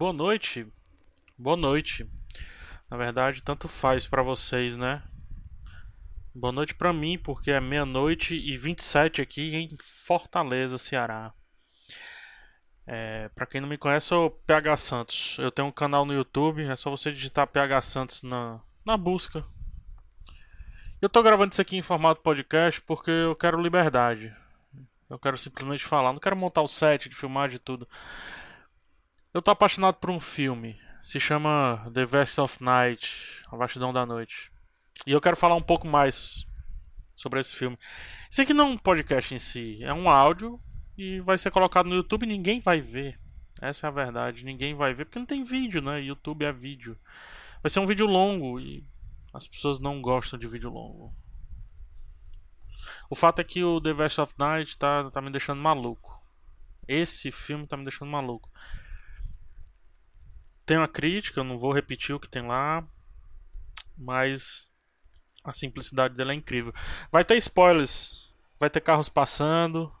Boa noite. Boa noite. Na verdade, tanto faz para vocês, né? Boa noite para mim, porque é meia-noite e 27 aqui em Fortaleza, Ceará. É, para quem não me conhece, sou PH Santos. Eu tenho um canal no YouTube, é só você digitar PH Santos na, na busca. Eu tô gravando isso aqui em formato podcast porque eu quero liberdade. Eu quero simplesmente falar, não quero montar o set de filmagem e tudo. Eu tô apaixonado por um filme. Se chama The Vest of Night, A Vastidão da Noite. E eu quero falar um pouco mais sobre esse filme. Isso aqui não é um podcast em si, é um áudio e vai ser colocado no YouTube e ninguém vai ver. Essa é a verdade, ninguém vai ver porque não tem vídeo, né? YouTube é vídeo. Vai ser um vídeo longo e as pessoas não gostam de vídeo longo. O fato é que o The Vest of Night tá, tá me deixando maluco. Esse filme tá me deixando maluco. Tem uma crítica, eu não vou repetir o que tem lá, mas a simplicidade dela é incrível. Vai ter spoilers, vai ter carros passando,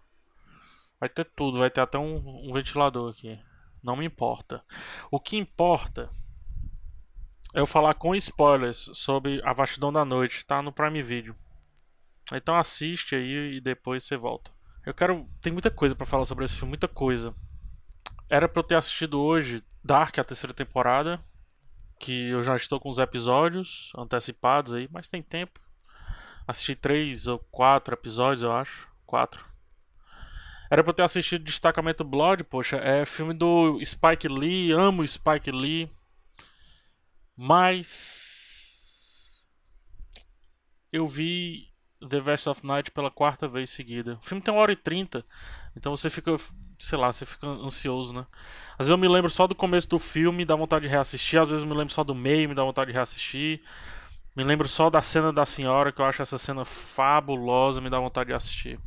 vai ter tudo, vai ter até um, um ventilador aqui. Não me importa. O que importa é eu falar com spoilers sobre A Vastidão da Noite, tá no Prime Video. Então assiste aí e depois você volta. Eu quero. Tem muita coisa para falar sobre esse filme, muita coisa. Era pra eu ter assistido hoje Dark, a terceira temporada. Que eu já estou com os episódios antecipados aí, mas tem tempo. Assisti três ou quatro episódios, eu acho. Quatro. Era pra eu ter assistido Destacamento Blood, poxa, é filme do Spike Lee, amo Spike Lee. Mas. Eu vi The Vest of Night pela quarta vez seguida. O filme tem uma hora e trinta, então você fica sei lá, você fica ansioso, né? Às vezes eu me lembro só do começo do filme, dá vontade de reassistir, às vezes eu me lembro só do meio, me dá vontade de reassistir. Me lembro só da cena da senhora, que eu acho essa cena fabulosa, me dá vontade de assistir.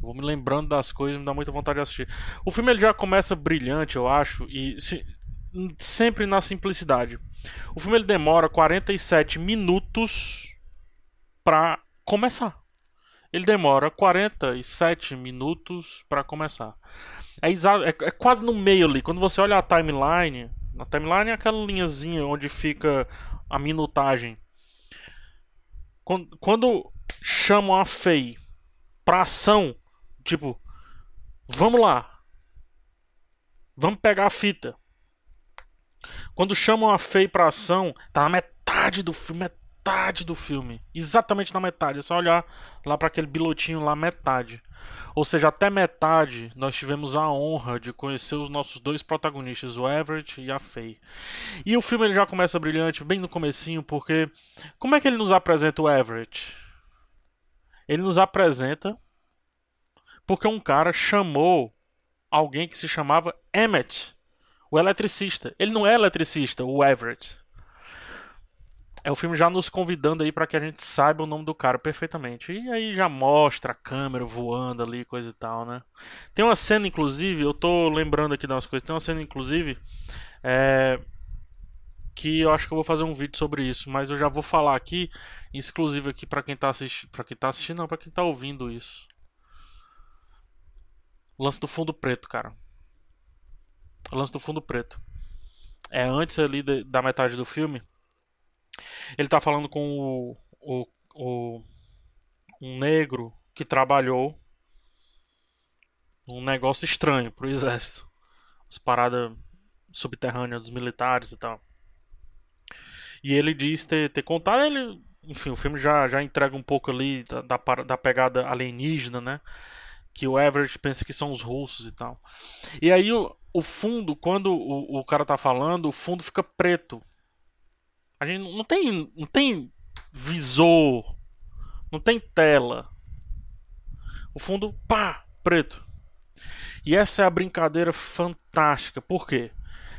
Vou me lembrando das coisas, me dá muita vontade de assistir. O filme ele já começa brilhante, eu acho, e se, sempre na simplicidade. O filme ele demora 47 minutos para começar ele demora 47 minutos para começar. É, é, é, quase no meio ali. Quando você olha a timeline, na timeline é aquela linhazinha onde fica a minutagem. Quando, quando chamam a Faye pra ação, tipo, vamos lá. Vamos pegar a fita. Quando chamam a Faye pra ação, tá na metade do filme, metade do filme. Exatamente na metade. É só olhar lá para aquele bilotinho lá, metade. Ou seja, até metade nós tivemos a honra de conhecer os nossos dois protagonistas, o Everett e a Faye. E o filme ele já começa brilhante bem no comecinho, porque como é que ele nos apresenta o Everett? Ele nos apresenta porque um cara chamou alguém que se chamava Emmett, o eletricista. Ele não é eletricista, o Everett. É o filme já nos convidando aí para que a gente saiba o nome do cara perfeitamente. E aí já mostra a câmera voando ali, coisa e tal, né? Tem uma cena, inclusive, eu tô lembrando aqui de umas coisas. Tem uma cena, inclusive, é, que eu acho que eu vou fazer um vídeo sobre isso, mas eu já vou falar aqui, exclusivo aqui para quem tá assistindo, para quem tá assistindo, não, para quem tá ouvindo isso. Lance do fundo preto, cara. Lance do fundo preto. É antes ali de, da metade do filme ele tá falando com o, o, o um negro que trabalhou um negócio estranho pro exército. As paradas subterrâneas dos militares e tal. E ele diz ter, ter contado, ele, enfim, o filme já, já entrega um pouco ali da, da, da pegada alienígena, né? Que o Everett pensa que são os russos e tal. E aí o, o fundo, quando o, o cara tá falando, o fundo fica preto. A gente não tem, não tem visor, não tem tela. O fundo, pá, preto. E essa é a brincadeira fantástica. Por quê?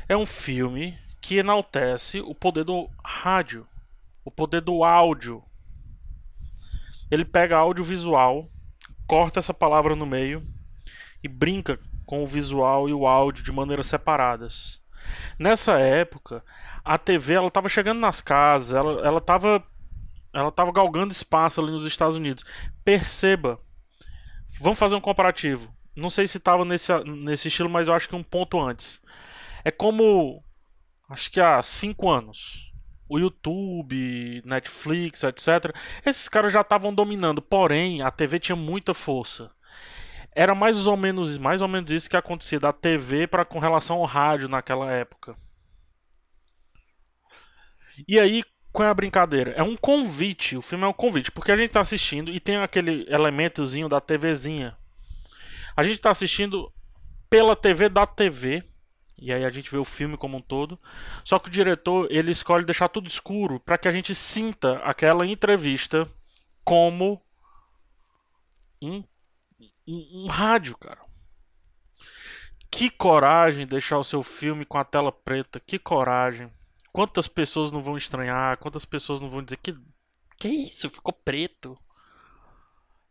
É um filme que enaltece o poder do rádio, o poder do áudio. Ele pega audiovisual, corta essa palavra no meio e brinca com o visual e o áudio de maneiras separadas. Nessa época, a TV ela estava chegando nas casas, ela ela estava ela tava galgando espaço ali nos Estados Unidos. Perceba. Vamos fazer um comparativo. Não sei se estava nesse, nesse estilo, mas eu acho que um ponto antes. É como. Acho que há cinco anos. O YouTube, Netflix, etc. Esses caras já estavam dominando. Porém, a TV tinha muita força. Era mais ou menos, mais ou menos isso que acontecia da TV para com relação ao rádio naquela época. E aí, qual é a brincadeira? É um convite, o filme é um convite, porque a gente tá assistindo e tem aquele elementozinho da TVzinha. A gente tá assistindo pela TV da TV, e aí a gente vê o filme como um todo. Só que o diretor, ele escolhe deixar tudo escuro para que a gente sinta aquela entrevista como um, um, um rádio, cara. Que coragem deixar o seu filme com a tela preta, que coragem. Quantas pessoas não vão estranhar? Quantas pessoas não vão dizer que. Que isso? Ficou preto?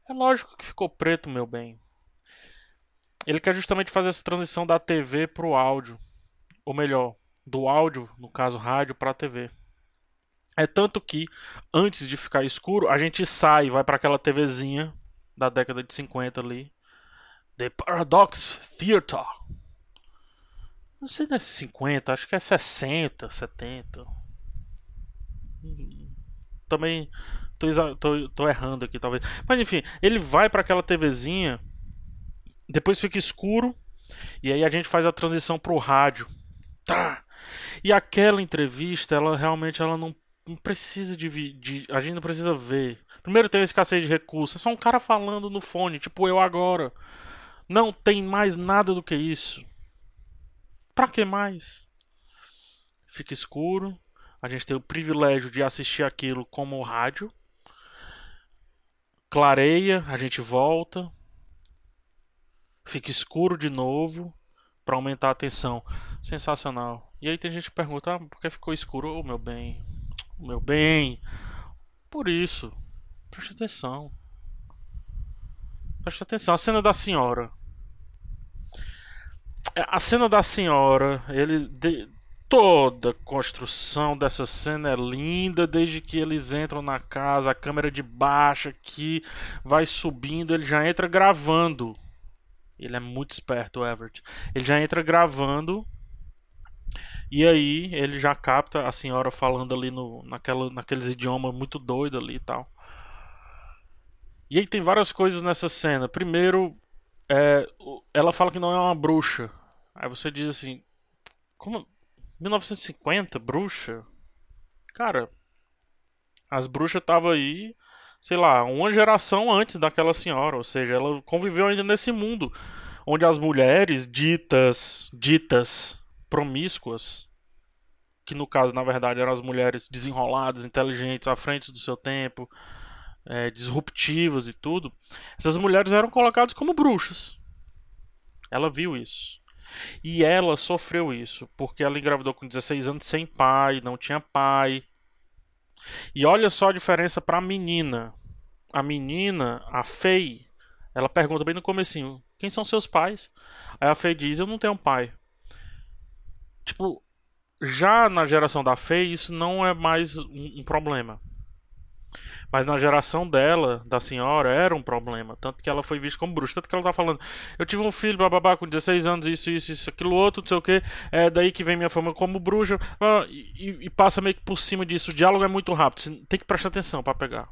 É lógico que ficou preto, meu bem. Ele quer justamente fazer essa transição da TV pro áudio. Ou melhor, do áudio, no caso rádio, pra TV. É tanto que, antes de ficar escuro, a gente sai, vai para aquela TVzinha da década de 50 ali. The Paradox Theater. Não sei se é 50, acho que é 60, 70. Também tô, tô, tô errando aqui, talvez. Mas enfim, ele vai para aquela TVzinha, depois fica escuro, e aí a gente faz a transição pro rádio. Tá! E aquela entrevista, ela realmente ela não, não precisa de. A gente não precisa ver. Primeiro tem a escassez de recursos. É só um cara falando no fone, tipo eu agora. Não tem mais nada do que isso. Pra que mais? Fica escuro. A gente tem o privilégio de assistir aquilo como rádio. Clareia, a gente volta. Fica escuro de novo para aumentar a tensão. Sensacional. E aí tem gente que pergunta: ah, por que ficou escuro? Oh, meu bem. Meu bem. Por isso. Preste atenção. Preste atenção. A cena da senhora. É, a cena da senhora, ele de, toda a construção dessa cena é linda desde que eles entram na casa, a câmera de baixo aqui vai subindo, ele já entra gravando. Ele é muito esperto, o Everett. Ele já entra gravando e aí ele já capta a senhora falando ali no, naquela, naqueles idiomas muito doido ali e tal. E aí tem várias coisas nessa cena. Primeiro, é, ela fala que não é uma bruxa. Aí você diz assim: Como? 1950? Bruxa? Cara, as bruxas estavam aí, sei lá, uma geração antes daquela senhora. Ou seja, ela conviveu ainda nesse mundo onde as mulheres ditas, ditas promíscuas, que no caso, na verdade, eram as mulheres desenroladas, inteligentes, à frente do seu tempo, é, disruptivas e tudo, essas mulheres eram colocadas como bruxas. Ela viu isso. E ela sofreu isso, porque ela engravidou com 16 anos sem pai, não tinha pai. E olha só a diferença para a menina. A menina, a Faye, ela pergunta bem no comecinho, quem são seus pais? Aí a Faye diz, eu não tenho pai. Tipo, já na geração da Faye, isso não é mais um, um problema. Mas na geração dela, da senhora, era um problema. Tanto que ela foi vista como bruxa. Tanto que ela tá falando, eu tive um filho, bababá, com 16 anos, isso, isso, isso, aquilo outro, não sei o que. É daí que vem minha fama como bruxa. Ah, e, e, passa meio que por cima disso. O diálogo é muito rápido. Você tem que prestar atenção para pegar.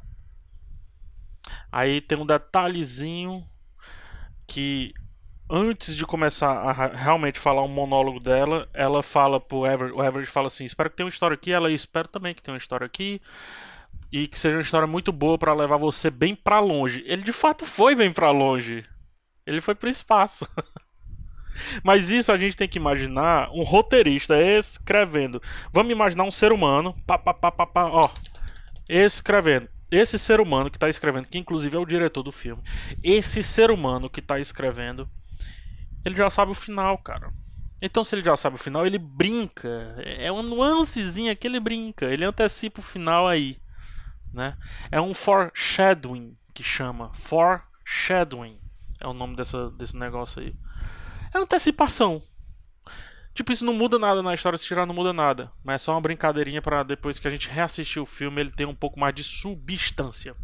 Aí tem um detalhezinho que antes de começar a realmente falar um monólogo dela, ela fala pro Everett, o Everett fala assim, espero que tenha uma história aqui, ela espera também que tenha uma história aqui e que seja uma história muito boa para levar você bem para longe. Ele de fato foi bem para longe. Ele foi pro espaço. Mas isso a gente tem que imaginar um roteirista escrevendo. Vamos imaginar um ser humano, pá, pá, pá, pá, pá, ó, escrevendo. Esse ser humano que está escrevendo, que inclusive é o diretor do filme, esse ser humano que está escrevendo, ele já sabe o final, cara. Então, se ele já sabe o final, ele brinca. É uma nuancezinha que ele brinca. Ele antecipa o final aí né? É um foreshadowing que chama. Foreshadowing é o nome dessa, desse negócio aí. É antecipação. Tipo, isso não muda nada na história, se tirar não muda nada. Mas é só uma brincadeirinha para depois que a gente reassistir o filme ele ter um pouco mais de substância.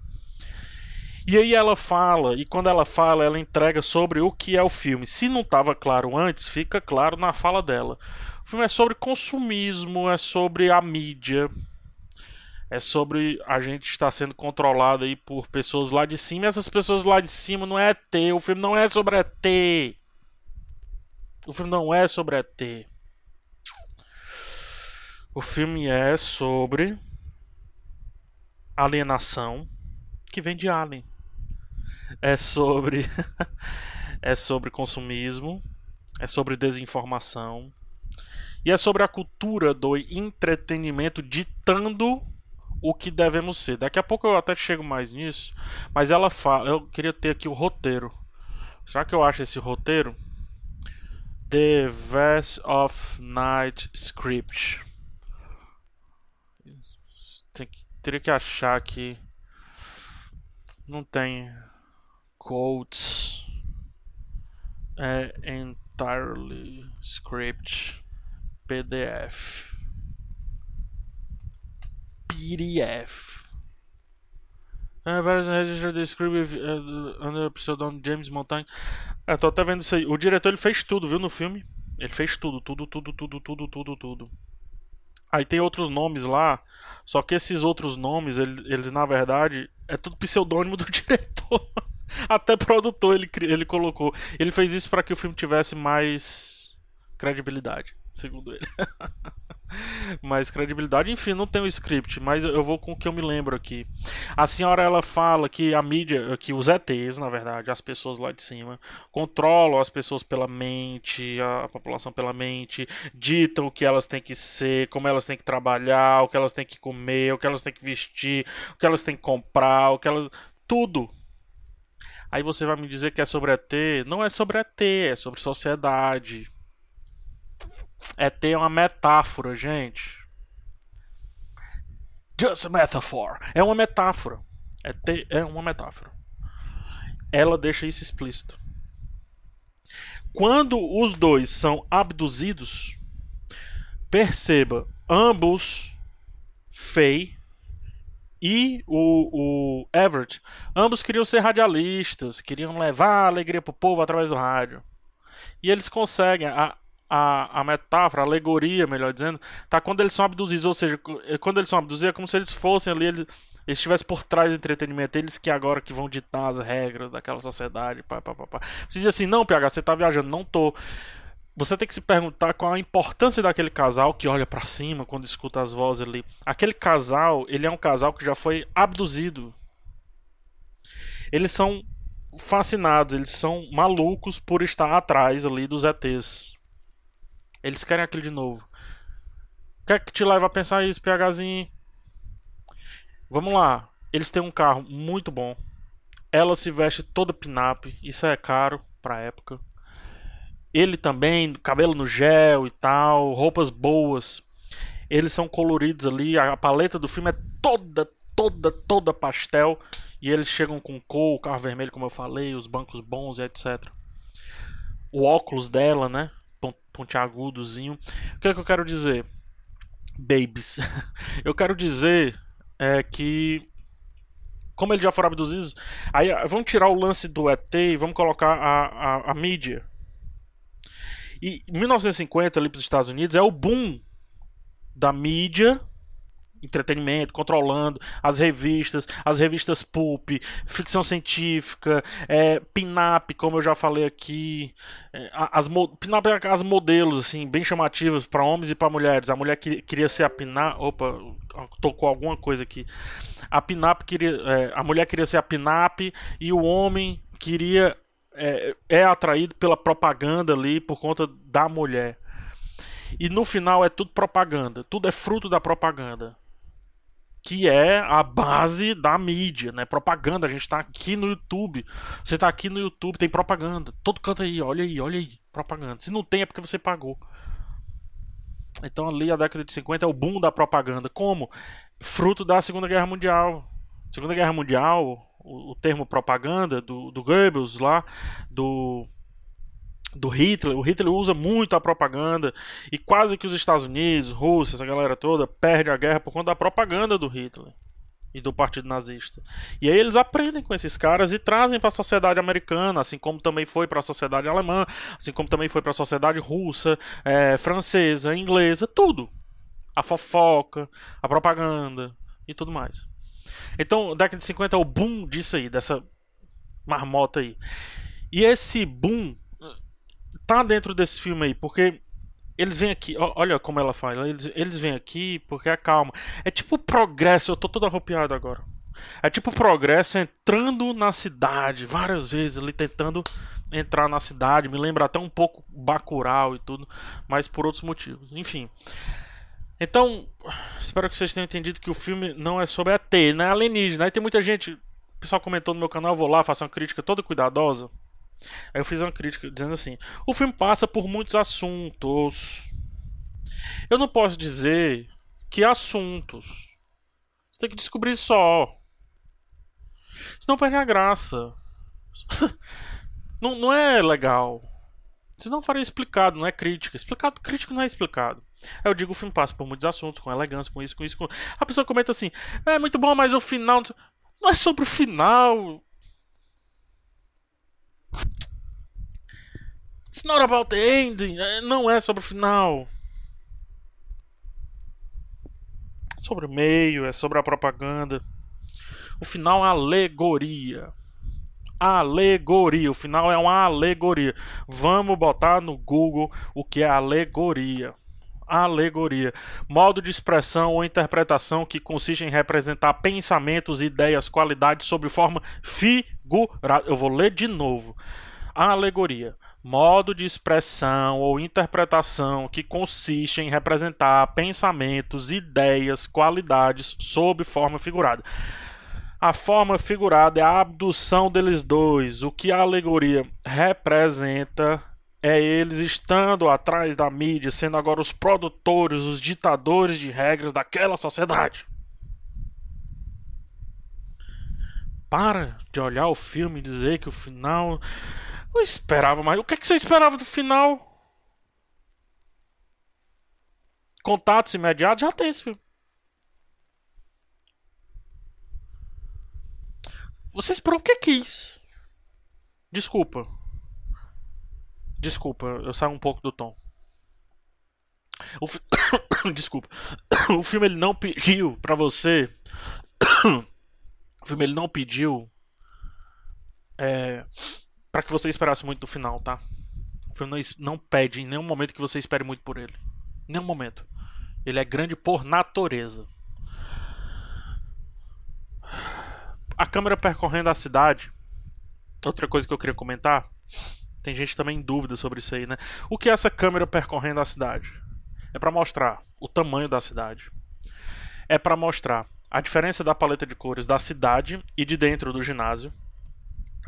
E aí ela fala, e quando ela fala, ela entrega sobre o que é o filme. Se não estava claro antes, fica claro na fala dela. O filme é sobre consumismo, é sobre a mídia, é sobre a gente estar sendo controlado aí por pessoas lá de cima. E essas pessoas lá de cima não é ET, o filme não é sobre ET. O filme não é sobre ET. O filme é sobre alienação que vem de alien. É sobre é sobre consumismo, é sobre desinformação e é sobre a cultura do entretenimento ditando o que devemos ser. Daqui a pouco eu até chego mais nisso, mas ela fala, eu queria ter aqui o roteiro. Será que eu acho esse roteiro? The Verse of Night Script. Tem, teria que achar aqui. Não tem quotes. É entirely script PDF. PDF. É, registered the script uh, under pseudônimo James Montagne. É, tô até vendo isso aí. O diretor ele fez tudo, viu, no filme. Ele fez tudo, tudo, tudo, tudo, tudo, tudo, tudo. Aí tem outros nomes lá, só que esses outros nomes, eles, eles na verdade, é tudo pseudônimo do diretor. Até produtor ele, ele colocou. Ele fez isso para que o filme tivesse mais credibilidade, segundo ele. mais credibilidade. Enfim, não tem o script, mas eu vou com o que eu me lembro aqui. A senhora ela fala que a mídia, que os ETs, na verdade, as pessoas lá de cima, controlam as pessoas pela mente, a, a população pela mente, ditam o que elas têm que ser, como elas têm que trabalhar, o que elas têm que comer, o que elas têm que vestir, o que elas têm que comprar, o que elas. Tudo. Aí você vai me dizer que é sobre ET. Não é sobre ET, é sobre sociedade é ter uma metáfora, gente. Just a metaphor. É uma metáfora. É, ter, é uma metáfora. Ela deixa isso explícito. Quando os dois são abduzidos, perceba, ambos, Faye e o, o Everett, ambos queriam ser radialistas, queriam levar alegria pro povo através do rádio. E eles conseguem. A, a, a metáfora, a alegoria, melhor dizendo, tá quando eles são abduzidos, ou seja, é, quando eles são abduzidos é como se eles fossem ali, eles, eles estivessem por trás do entretenimento, eles que agora que vão ditar as regras daquela sociedade, pá, pá, pá, pá. Você diz assim, não, PH, você tá viajando, não tô. Você tem que se perguntar qual a importância daquele casal que olha para cima quando escuta as vozes ali. Aquele casal, ele é um casal que já foi abduzido. Eles são fascinados, eles são malucos por estar atrás ali dos ETs. Eles querem aquilo de novo. O que é que te leva a pensar isso, PHzinho? Vamos lá. Eles têm um carro muito bom. Ela se veste toda pinap. Isso é caro pra época. Ele também, cabelo no gel e tal, roupas boas. Eles são coloridos ali. A paleta do filme é toda, toda, toda pastel. E eles chegam com cor, o carro vermelho, como eu falei, os bancos bons e etc. O óculos dela, né? Pontiagudozinho. O que é que eu quero dizer? Babies. eu quero dizer é que como eles já foram abduzidos, aí vamos tirar o lance do ET e vamos colocar a, a, a mídia. E 1950 ali para os Estados Unidos é o boom da mídia entretenimento, controlando as revistas, as revistas pulp, ficção científica, é, pin-up, como eu já falei aqui, é, as pin-up é as modelos assim bem chamativas para homens e para mulheres. A mulher que, queria ser a pin-up, opa, tocou alguma coisa aqui. A pin-up queria, é, a mulher queria ser a pin-up e o homem queria é, é atraído pela propaganda ali por conta da mulher. E no final é tudo propaganda, tudo é fruto da propaganda que é a base da mídia, né? Propaganda. A gente está aqui no YouTube. Você está aqui no YouTube, tem propaganda. Todo canto aí, olha aí, olha aí, propaganda. Se não tem é porque você pagou. Então ali a década de 50 é o boom da propaganda. Como? Fruto da Segunda Guerra Mundial. Segunda Guerra Mundial, o, o termo propaganda do, do Goebbels lá, do do Hitler. O Hitler usa muito a propaganda e quase que os Estados Unidos, Rússia, essa galera toda perde a guerra por conta da propaganda do Hitler. e do Partido Nazista. E aí eles aprendem com esses caras e trazem para a sociedade americana, assim como também foi para a sociedade alemã, assim como também foi para a sociedade russa, é, francesa, inglesa, tudo. A fofoca, a propaganda e tudo mais. Então, década de 50 é o boom disso aí, dessa marmota aí. E esse boom tá dentro desse filme aí, porque eles vêm aqui, olha como ela fala, eles, eles vêm aqui porque é calma. É tipo progresso, eu tô todo arrupiado agora. É tipo progresso entrando na cidade, várias vezes ali tentando entrar na cidade, me lembra até um pouco Bacurau e tudo, mas por outros motivos. Enfim. Então, espero que vocês tenham entendido que o filme não é sobre ET, não é alienígena. Aí tem muita gente, o pessoal comentou no meu canal, vou lá, faço uma crítica toda cuidadosa. Aí eu fiz uma crítica dizendo assim: o filme passa por muitos assuntos. Eu não posso dizer que assuntos. Você tem que descobrir só. Senão perde a graça. não, não é legal. Senão faria explicado, não é crítica. Explicado, crítico não é explicado. Aí eu digo o filme passa por muitos assuntos, com elegância, com isso, com isso. Com... A pessoa comenta assim: é muito bom, mas o final. Não é sobre o final. It's not about the ending. É, não é sobre o final. É sobre o meio, é sobre a propaganda. O final é alegoria. Alegoria. O final é uma alegoria. Vamos botar no Google o que é alegoria. Alegoria. Modo de expressão ou interpretação que consiste em representar pensamentos, ideias, qualidades sob forma figurada. Eu vou ler de novo. Alegoria modo de expressão ou interpretação que consiste em representar pensamentos, ideias, qualidades sob forma figurada. A forma figurada é a abdução deles dois. O que a alegoria representa é eles estando atrás da mídia, sendo agora os produtores, os ditadores de regras daquela sociedade. Para de olhar o filme e dizer que o final eu esperava mais. O que, é que você esperava do final? Contatos imediatos? Já tem esse filme. Você esperou o que quis. Desculpa. Desculpa, eu saio um pouco do tom. O fi... Desculpa. O filme ele não pediu para você. O filme ele não pediu é, para que você esperasse muito do final, tá? O filme não, não pede em nenhum momento que você espere muito por ele. Em nenhum momento. Ele é grande por natureza. A câmera percorrendo a cidade. Outra coisa que eu queria comentar. Tem gente também em dúvida sobre isso aí, né? O que é essa câmera percorrendo a cidade? É para mostrar o tamanho da cidade. É para mostrar a diferença da paleta de cores da cidade e de dentro do ginásio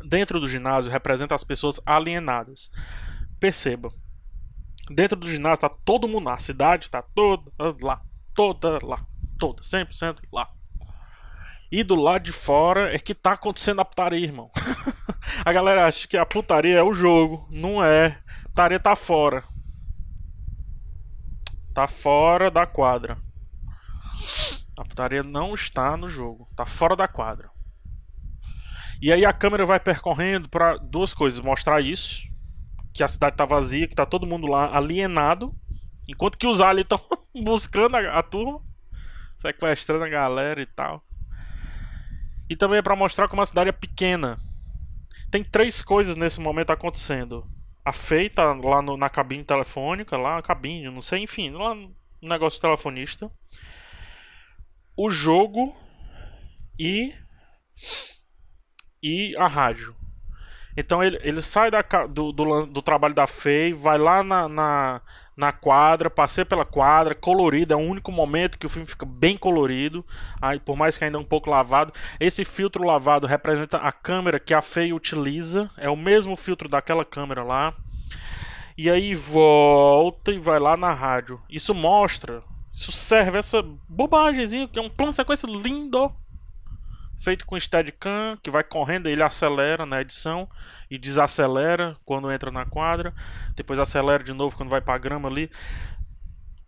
dentro do ginásio representa as pessoas alienadas. Perceba. Dentro do ginásio está todo mundo lá. A cidade está toda lá. Toda lá. Toda. 100% lá. E do lado de fora é que tá acontecendo a putaria, irmão. a galera acha que a putaria é o jogo. Não é. A putaria tá fora. Tá fora da quadra. A putaria não está no jogo. Tá fora da quadra. E aí a câmera vai percorrendo para duas coisas: mostrar isso, que a cidade tá vazia, que tá todo mundo lá alienado, enquanto que os aliens estão buscando a, a turma, sequestrando a galera e tal. E também é para mostrar como a cidade é pequena. Tem três coisas nesse momento acontecendo. A feita tá lá no, na cabine telefônica, lá, cabine, não sei, enfim, lá no negócio telefonista. O jogo e e a rádio. Então ele, ele sai da, do, do, do trabalho da FEI, vai lá na, na, na, quadra, passeia pela quadra, colorido, é o único momento que o filme fica bem colorido, aí, por mais que ainda um pouco lavado. Esse filtro lavado representa a câmera que a FEI utiliza, é o mesmo filtro daquela câmera lá. E aí volta e vai lá na rádio. Isso mostra, isso serve essa bobagemzinha, que é um plano de sequência lindo feito com Steadicam, que vai correndo, ele acelera na edição e desacelera quando entra na quadra, depois acelera de novo quando vai pra grama ali.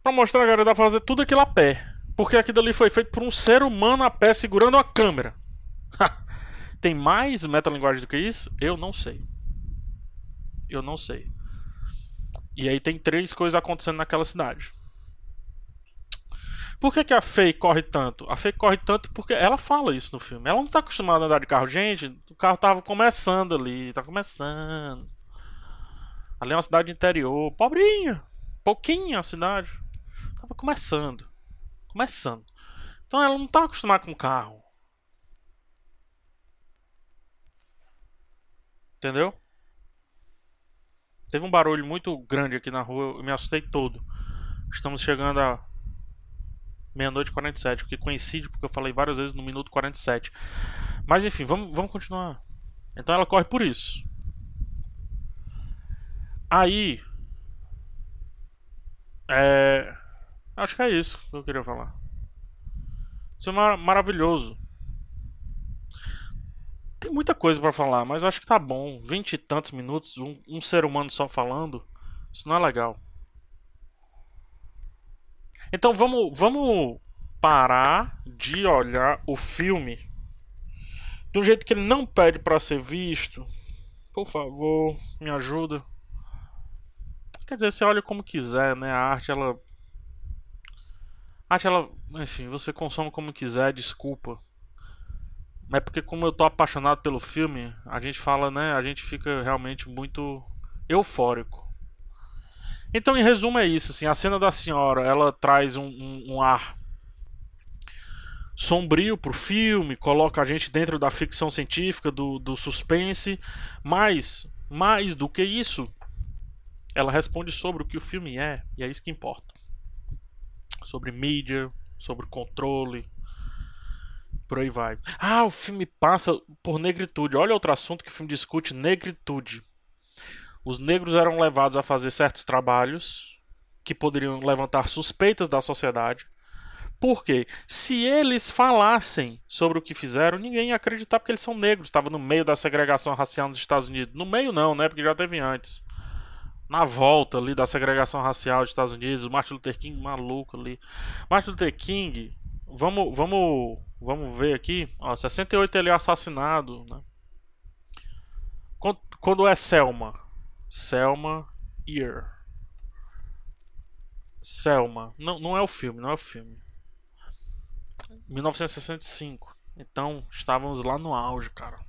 Pra mostrar, galera, dá pra fazer tudo aquilo a pé. Porque aquilo ali foi feito por um ser humano a pé segurando a câmera. Tem mais metalinguagem do que isso? Eu não sei. Eu não sei. E aí tem três coisas acontecendo naquela cidade. Por que, que a Faye corre tanto? A Faye corre tanto porque ela fala isso no filme. Ela não tá acostumada a andar de carro. Gente, o carro tava começando ali. Tá começando. Ali é uma cidade interior. Pobrinha. Pouquinha a cidade. Tava começando. Começando. Então ela não tá acostumada com carro. Entendeu? Teve um barulho muito grande aqui na rua. Eu me assustei todo. Estamos chegando a meia-noite e 47, o que coincide porque eu falei várias vezes no minuto 47. Mas enfim, vamos, vamos continuar. Então ela corre por isso. Aí. É. Acho que é isso que eu queria falar. Isso é mar maravilhoso. Tem muita coisa para falar, mas acho que tá bom. Vinte e tantos minutos, um, um ser humano só falando. Isso não é legal. Então vamos, vamos parar de olhar o filme do jeito que ele não pede para ser visto. Por favor, me ajuda. Quer dizer, você olha como quiser, né? A arte ela a arte ela, enfim, você consome como quiser, desculpa. Mas é porque como eu tô apaixonado pelo filme, a gente fala, né? A gente fica realmente muito eufórico. Então, em resumo, é isso. Assim, a cena da senhora ela traz um, um, um ar sombrio pro filme, coloca a gente dentro da ficção científica, do, do suspense, mas, mais do que isso, ela responde sobre o que o filme é, e é isso que importa. Sobre mídia, sobre controle, por aí vai. Ah, o filme passa por negritude. Olha outro assunto que o filme discute: negritude os negros eram levados a fazer certos trabalhos que poderiam levantar suspeitas da sociedade. Porque se eles falassem sobre o que fizeram, ninguém ia acreditar porque eles são negros. Estava no meio da segregação racial nos Estados Unidos. No meio não, né? Porque já teve antes. Na volta ali da segregação racial dos Estados Unidos, o Martin Luther King maluco ali. Martin Luther King, vamos, vamos, vamos ver aqui. Ó, 68 ele é assassinado, né? Quando, quando é Selma, Selma Ear. Selma. Não, não é o filme, não é o filme. 1965. Então, estávamos lá no auge, cara.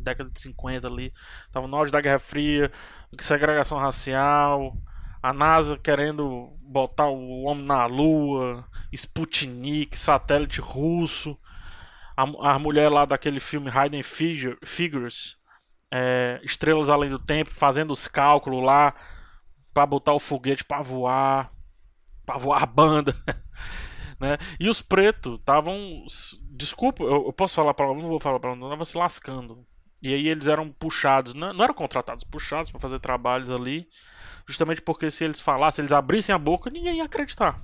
Década de 50 ali. Estava no auge da Guerra Fria, segregação racial, a NASA querendo botar o homem na Lua, Sputnik, satélite russo. A, a mulher lá daquele filme Hidden Figures é, Estrelas Além do Tempo, fazendo os cálculos lá para botar o foguete para voar, para voar a banda. né? E os pretos estavam. Desculpa, eu, eu, posso falar para não vou falar para não, estavam se lascando. E aí eles eram puxados, não, não eram contratados, puxados para fazer trabalhos ali, justamente porque se eles falassem, eles abrissem a boca, ninguém ia acreditar.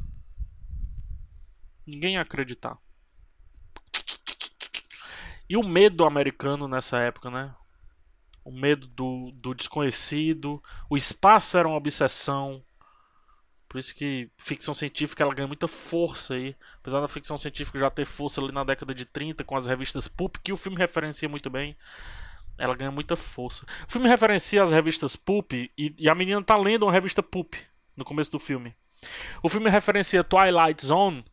Ninguém ia acreditar. E o medo americano nessa época, né? O medo do, do desconhecido, o espaço era uma obsessão. Por isso que ficção científica ela ganha muita força aí. Apesar da ficção científica já ter força ali na década de 30 com as revistas Pulp, que o filme referencia muito bem. Ela ganha muita força. O filme referencia as revistas Pulp e, e a menina tá lendo uma revista Pulp no começo do filme. O filme referencia Twilight Zone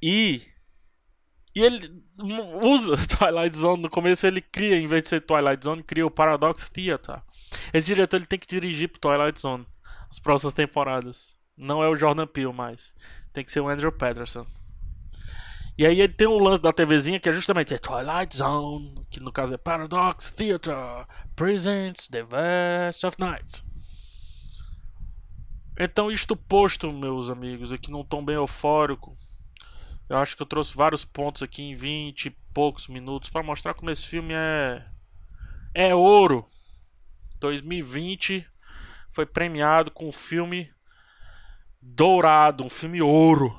e e ele usa Twilight Zone. No começo ele cria, em vez de ser Twilight Zone, cria o Paradox Theater. Esse diretor ele tem que dirigir pro Twilight Zone as próximas temporadas. Não é o Jordan Peele mais. Tem que ser o Andrew Patterson. E aí ele tem o lance da TVzinha que é justamente Twilight Zone, que no caso é Paradox Theater presents the best of nights. Então isto posto, meus amigos, aqui num tom bem eufórico, eu acho que eu trouxe vários pontos aqui em 20 e poucos minutos para mostrar como esse filme é é ouro. 2020 foi premiado com um filme dourado, um filme ouro.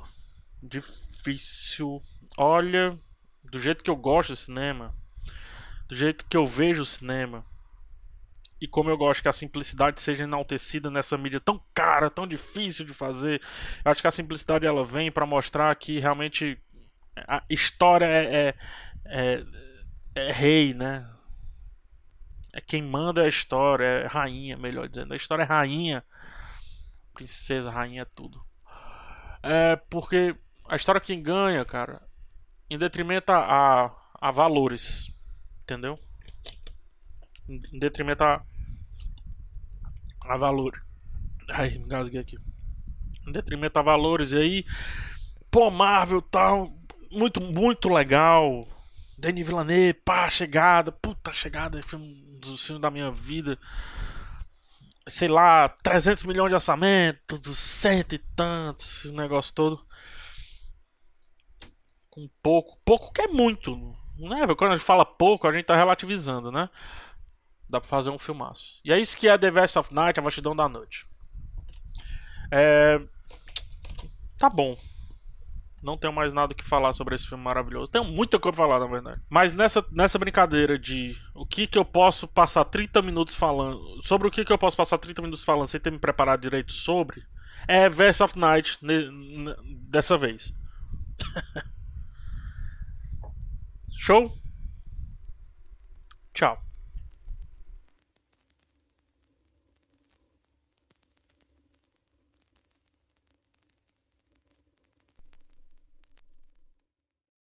Difícil. Olha, do jeito que eu gosto de cinema, do jeito que eu vejo o cinema, e como eu gosto que a simplicidade seja enaltecida nessa mídia tão cara, tão difícil de fazer, eu acho que a simplicidade ela vem para mostrar que realmente a história é, é, é, é, rei, né? É quem manda a história, é rainha, melhor dizendo. A história é rainha, princesa, rainha, tudo. É porque a história quem ganha, cara, em detrimento a, a valores, entendeu? Em detrimento a, a valor. Ai, me engasguei aqui. Em detrimento a valores. E aí, pô, Marvel tal. Muito, muito legal. Denis Villeneuve, pá, chegada. Puta, chegada. É filme dos filmes da minha vida. Sei lá, 300 milhões de orçamento, cento e tantos, esse negócio todo. Com pouco. Pouco que é muito. Né? Quando a gente fala pouco, a gente tá relativizando, né? Dá pra fazer um filmaço. E é isso que é The Vest of Night, a vastidão da noite. É... Tá bom. Não tenho mais nada que falar sobre esse filme maravilhoso. Tenho muita coisa pra falar, na verdade. Mas nessa, nessa brincadeira de o que que eu posso passar 30 minutos falando. Sobre o que que eu posso passar 30 minutos falando sem ter me preparado direito sobre. É Verse of Night dessa vez. Show? Tchau.